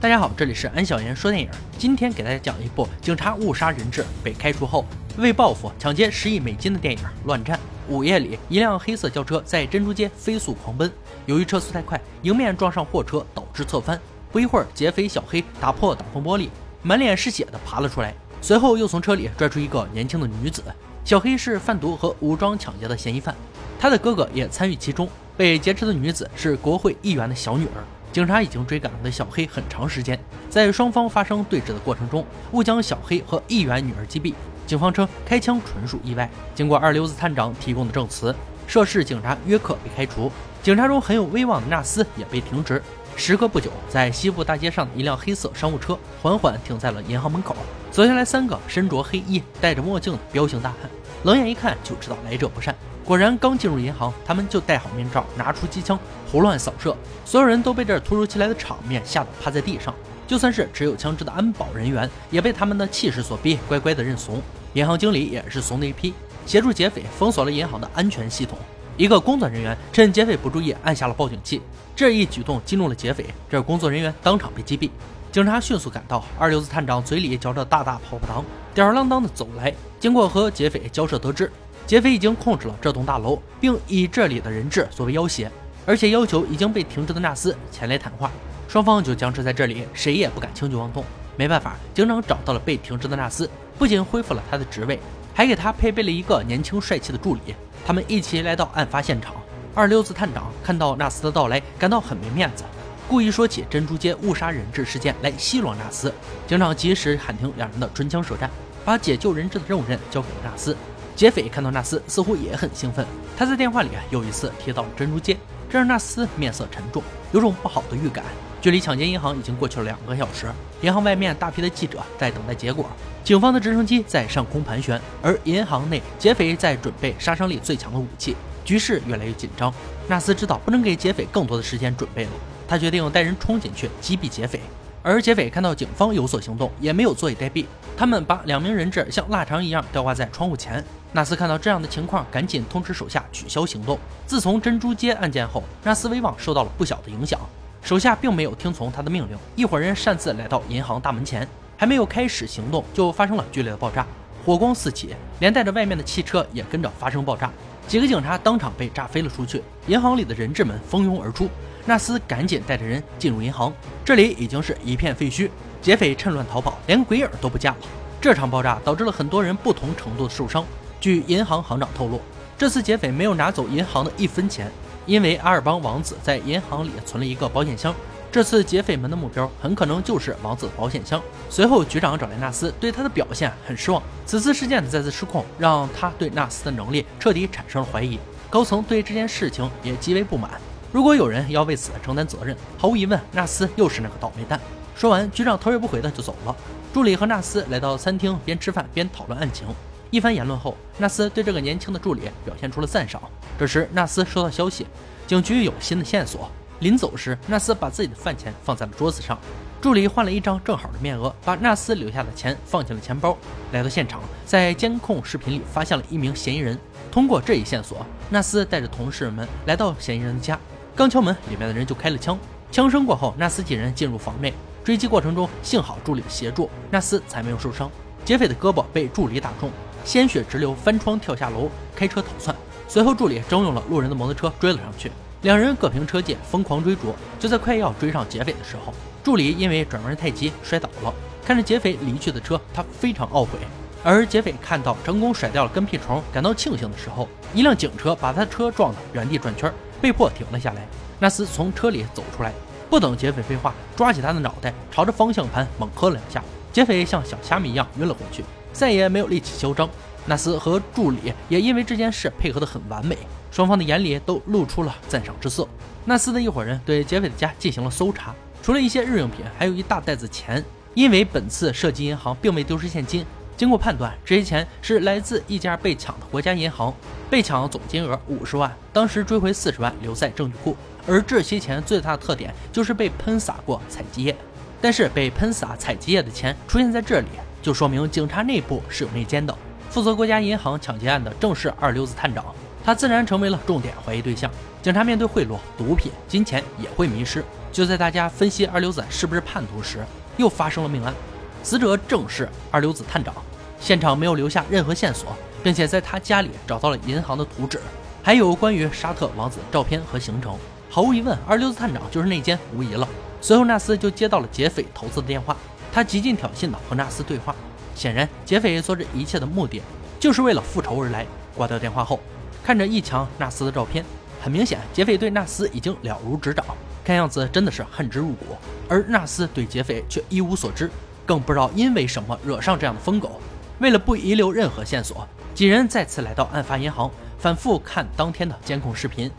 大家好，这里是安小言说电影。今天给大家讲一部警察误杀人质被开除后为报复抢劫十亿美金的电影《乱战》。午夜里，一辆黑色轿车在珍珠街飞速狂奔，由于车速太快，迎面撞上货车，导致侧翻。不一会儿，劫匪小黑打破挡风玻璃，满脸是血的爬了出来，随后又从车里拽出一个年轻的女子。小黑是贩毒和武装抢劫的嫌疑犯，他的哥哥也参与其中。被劫持的女子是国会议员的小女儿。警察已经追赶了小黑很长时间，在双方发生对峙的过程中，误将小黑和议员女儿击毙。警方称开枪纯属意外。经过二流子探长提供的证词，涉事警察约克被开除，警察中很有威望的纳斯也被停职。时隔不久，在西部大街上的一辆黑色商务车缓缓停在了银行门口，走下来三个身着黑衣、戴着墨镜的彪形大汉，冷眼一看就知道来者不善。果然，刚进入银行，他们就戴好面罩，拿出机枪，胡乱扫射。所有人都被这突如其来的场面吓得趴在地上。就算是持有枪支的安保人员，也被他们的气势所逼，乖乖的认怂。银行经理也是怂的一批，协助劫匪封锁了银行的安全系统。一个工作人员趁劫匪不注意，按下了报警器。这一举动激怒了劫匪，这工作人员当场被击毙。警察迅速赶到，二流子探长嘴里嚼着大大泡泡糖，吊儿郎当的走来。经过和劫匪交涉，得知。劫匪已经控制了这栋大楼，并以这里的人质作为要挟，而且要求已经被停职的纳斯前来谈话。双方就僵持在这里，谁也不敢轻举妄动。没办法，警长找到了被停职的纳斯，不仅恢复了他的职位，还给他配备了一个年轻帅气的助理。他们一起来到案发现场。二流子探长看到纳斯的到来，感到很没面子，故意说起珍珠街误杀人质事件来奚落纳斯。警长及时喊停两人的唇枪舌战，把解救人质的重任交给了纳斯。劫匪看到纳斯似乎也很兴奋，他在电话里又一次提到了珍珠街，这让纳斯面色沉重，有种不好的预感。距离抢劫银行已经过去了两个小时，银行外面大批的记者在等待结果，警方的直升机在上空盘旋，而银行内劫匪在准备杀伤力最强的武器，局势越来越紧张。纳斯知道不能给劫匪更多的时间准备了，他决定带人冲进去击毙劫匪。而劫匪看到警方有所行动，也没有坐以待毙。他们把两名人质像腊肠一样吊挂在窗户前。纳斯看到这样的情况，赶紧通知手下取消行动。自从珍珠街案件后，纳斯威望受到了不小的影响。手下并没有听从他的命令，一伙人擅自来到银行大门前，还没有开始行动，就发生了剧烈的爆炸，火光四起，连带着外面的汽车也跟着发生爆炸。几个警察当场被炸飞了出去，银行里的人质们蜂拥而出。纳斯赶紧带着人进入银行，这里已经是一片废墟，劫匪趁乱逃跑，连鬼影都不见了。这场爆炸导致了很多人不同程度的受伤。据银行行长透露，这次劫匪没有拿走银行的一分钱，因为阿尔邦王子在银行里存了一个保险箱。这次劫匪们的目标很可能就是王子保险箱。随后，局长找来纳斯，对他的表现很失望。此次事件的再次失控，让他对纳斯的能力彻底产生了怀疑。高层对这件事情也极为不满。如果有人要为此承担责任，毫无疑问，纳斯又是那个倒霉蛋。说完，局长头也不回的就走了。助理和纳斯来到餐厅，边吃饭边讨论案情。一番言论后，纳斯对这个年轻的助理表现出了赞赏。这时，纳斯收到消息，警局有新的线索。临走时，纳斯把自己的饭钱放在了桌子上。助理换了一张正好的面额，把纳斯留下的钱放进了钱包。来到现场，在监控视频里发现了一名嫌疑人。通过这一线索，纳斯带着同事们来到嫌疑人的家。刚敲门，里面的人就开了枪。枪声过后，纳斯几人进入房内。追击过程中，幸好助理的协助，纳斯才没有受伤。劫匪的胳膊被助理打中，鲜血直流，翻窗跳下楼，开车逃窜。随后，助理征用了路人的摩托车追了上去，两人各凭车技，疯狂追逐。就在快要追上劫匪的时候，助理因为转弯太急摔倒了。看着劫匪离去的车，他非常懊悔。而劫匪看到成功甩掉了跟屁虫，感到庆幸的时候，一辆警车把他的车撞得原地转圈。被迫停了下来，纳斯从车里走出来，不等劫匪废话，抓起他的脑袋，朝着方向盘猛磕了两下。劫匪像小虾米一样晕了回去，再也没有力气嚣张。纳斯和助理也因为这件事配合得很完美，双方的眼里都露出了赞赏之色。纳斯的一伙人对劫匪的家进行了搜查，除了一些日用品，还有一大袋子钱。因为本次涉及银行并未丢失现金。经过判断，这些钱是来自一家被抢的国家银行，被抢总金额五十万，当时追回四十万留在证据库。而这些钱最大的特点就是被喷洒过采集液，但是被喷洒采集液的钱出现在这里，就说明警察内部是有内奸的。负责国家银行抢劫案的正是二流子探长，他自然成为了重点怀疑对象。警察面对贿赂、毒品、金钱也会迷失。就在大家分析二流子是不是叛徒时，又发生了命案，死者正是二流子探长。现场没有留下任何线索，并且在他家里找到了银行的图纸，还有关于沙特王子照片和行程。毫无疑问，二流子探长就是内奸无疑了。随后，纳斯就接到了劫匪投资的电话，他极尽挑衅地和纳斯对话。显然，劫匪做这一切的目的就是为了复仇而来。挂掉电话后，看着一墙纳斯的照片，很明显，劫匪对纳斯已经了如指掌，看样子真的是恨之入骨。而纳斯对劫匪却一无所知，更不知道因为什么惹上这样的疯狗。为了不遗留任何线索，几人再次来到案发银行，反复看当天的监控视频。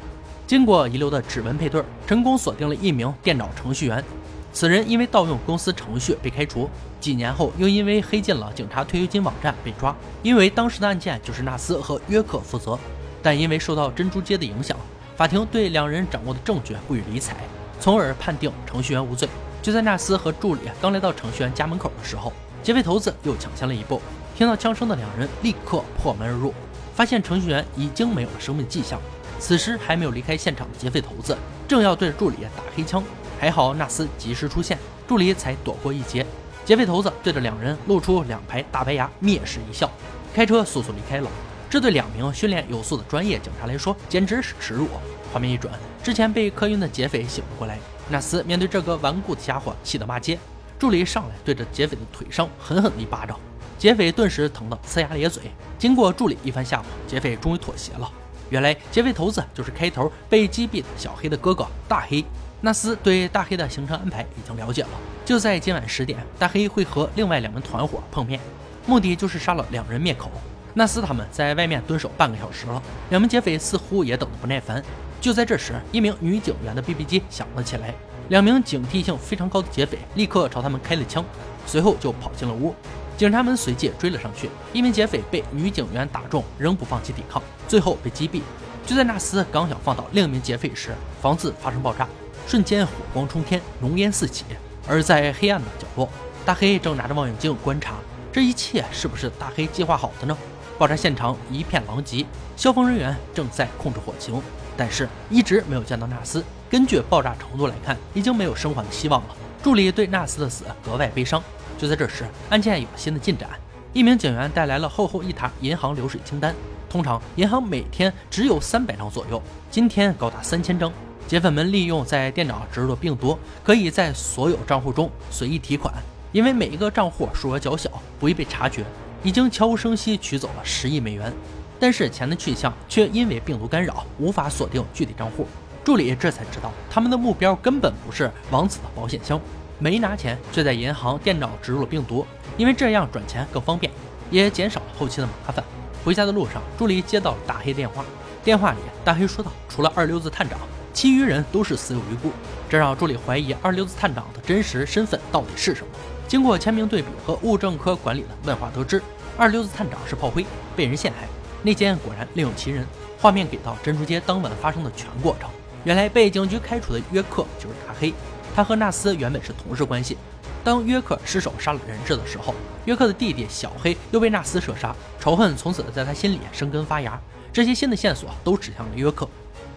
经过遗留的指纹配对，成功锁定了一名电脑程序员。此人因为盗用公司程序被开除，几年后又因为黑进了警察退休金网站被抓。因为当时的案件就是纳斯和约克负责，但因为受到珍珠街的影响，法庭对两人掌握的证据不予理睬，从而判定程序员无罪。就在纳斯和助理刚来到程序员家门口的时候，劫匪头子又抢先了一步。听到枪声的两人立刻破门而入，发现程序员已经没有了生命迹象。此时还没有离开现场的劫匪头子正要对着助理打黑枪，还好纳斯及时出现，助理才躲过一劫。劫匪头子对着两人露出两排大白牙，蔑视一笑，开车速速离开了。这对两名训练有素的专业警察来说简直是耻辱。画面一转，之前被磕晕的劫匪醒了过来，纳斯面对这个顽固的家伙气得骂街，助理上来对着劫匪的腿上狠狠的一巴掌。劫匪顿时疼得呲牙咧嘴，经过助理一番吓唬，劫匪终于妥协了。原来劫匪头子就是开头被击毙的小黑的哥哥大黑。纳斯对大黑的行程安排已经了解了，就在今晚十点，大黑会和另外两名团伙碰面，目的就是杀了两人灭口。纳斯他们在外面蹲守半个小时了，两名劫匪似乎也等得不耐烦。就在这时，一名女警员的 BB 机响了起来，两名警惕性非常高的劫匪立刻朝他们开了枪，随后就跑进了屋。警察们随即追了上去，一名劫匪被女警员打中，仍不放弃抵抗，最后被击毙。就在纳斯刚想放倒另一名劫匪时，房子发生爆炸，瞬间火光冲天，浓烟四起。而在黑暗的角落，大黑正拿着望远镜观察，这一切是不是大黑计划好的呢？爆炸现场一片狼藉，消防人员正在控制火情，但是一直没有见到纳斯。根据爆炸程度来看，已经没有生还的希望了。助理对纳斯的死格外悲伤。就在这时，案件有了新的进展。一名警员带来了厚厚一沓银行流水清单。通常银行每天只有三百张左右，今天高达三千张。劫匪们利用在电脑植入的病毒，可以在所有账户中随意提款。因为每一个账户数额较小，不易被察觉，已经悄无声息取走了十亿美元。但是钱的去向却因为病毒干扰，无法锁定具体账户。助理这才知道，他们的目标根本不是王子的保险箱。没拿钱，却在银行电脑植入了病毒，因为这样转钱更方便，也减少了后期的麻烦。回家的路上，助理接到了大黑电话。电话里，大黑说道：“除了二流子探长，其余人都是死有余辜。”这让助理怀疑二流子探长的真实身份到底是什么。经过签名对比和物证科管理的问话，得知二流子探长是炮灰，被人陷害。内奸果然另有其人。画面给到珍珠街当晚发生的全过程。原来被警局开除的约克就是大黑。他和纳斯原本是同事关系。当约克失手杀了人质的时候，约克的弟弟小黑又被纳斯射杀，仇恨从此在他心里生根发芽。这些新的线索都指向了约克。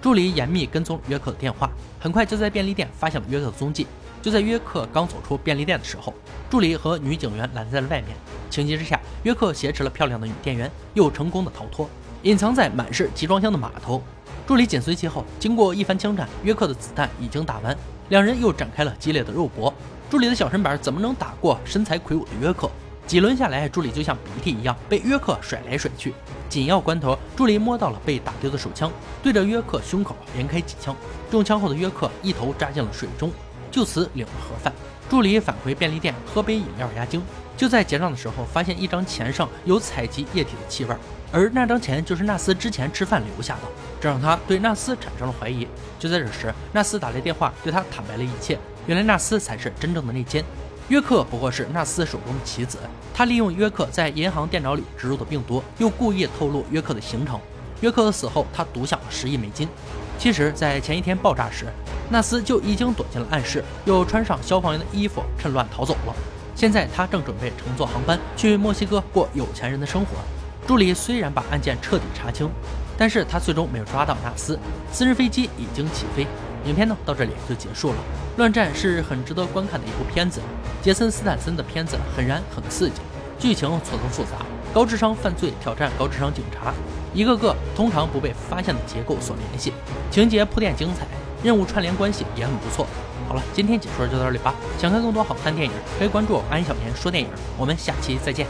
助理严密跟踪约克的电话，很快就在便利店发现了约克的踪迹。就在约克刚走出便利店的时候，助理和女警员拦在了外面。情急之下，约克挟持了漂亮的女店员，又成功的逃脱，隐藏在满是集装箱的码头。助理紧随其后，经过一番枪战，约克的子弹已经打完。两人又展开了激烈的肉搏，助理的小身板怎么能打过身材魁梧的约克？几轮下来，助理就像鼻涕一样被约克甩来甩去。紧要关头，助理摸到了被打丢的手枪，对着约克胸口连开几枪。中枪后的约克一头扎进了水中，就此领了盒饭。助理返回便利店喝杯饮料压惊，就在结账的时候，发现一张钱上有采集液体的气味。而那张钱就是纳斯之前吃饭留下的，这让他对纳斯产生了怀疑。就在这时，纳斯打来电话，对他坦白了一切。原来纳斯才是真正的内奸，约克不过是纳斯手中的棋子。他利用约克在银行电脑里植入的病毒，又故意透露约克的行程。约克死后，他独享了十亿美金。其实，在前一天爆炸时，纳斯就已经躲进了暗室，又穿上消防员的衣服，趁乱逃走了。现在他正准备乘坐航班去墨西哥过有钱人的生活。助理虽然把案件彻底查清，但是他最终没有抓到纳斯。私人飞机已经起飞，影片呢到这里就结束了。乱战是很值得观看的一部片子，杰森斯坦森的片子很燃很刺激，剧情错综复杂，高智商犯罪挑战高智商警察，一个个通常不被发现的结构所联系，情节铺垫精彩，任务串联关系也很不错。好了，今天解说就到这里吧。想看更多好看电影，可以关注安小年说电影。我们下期再见。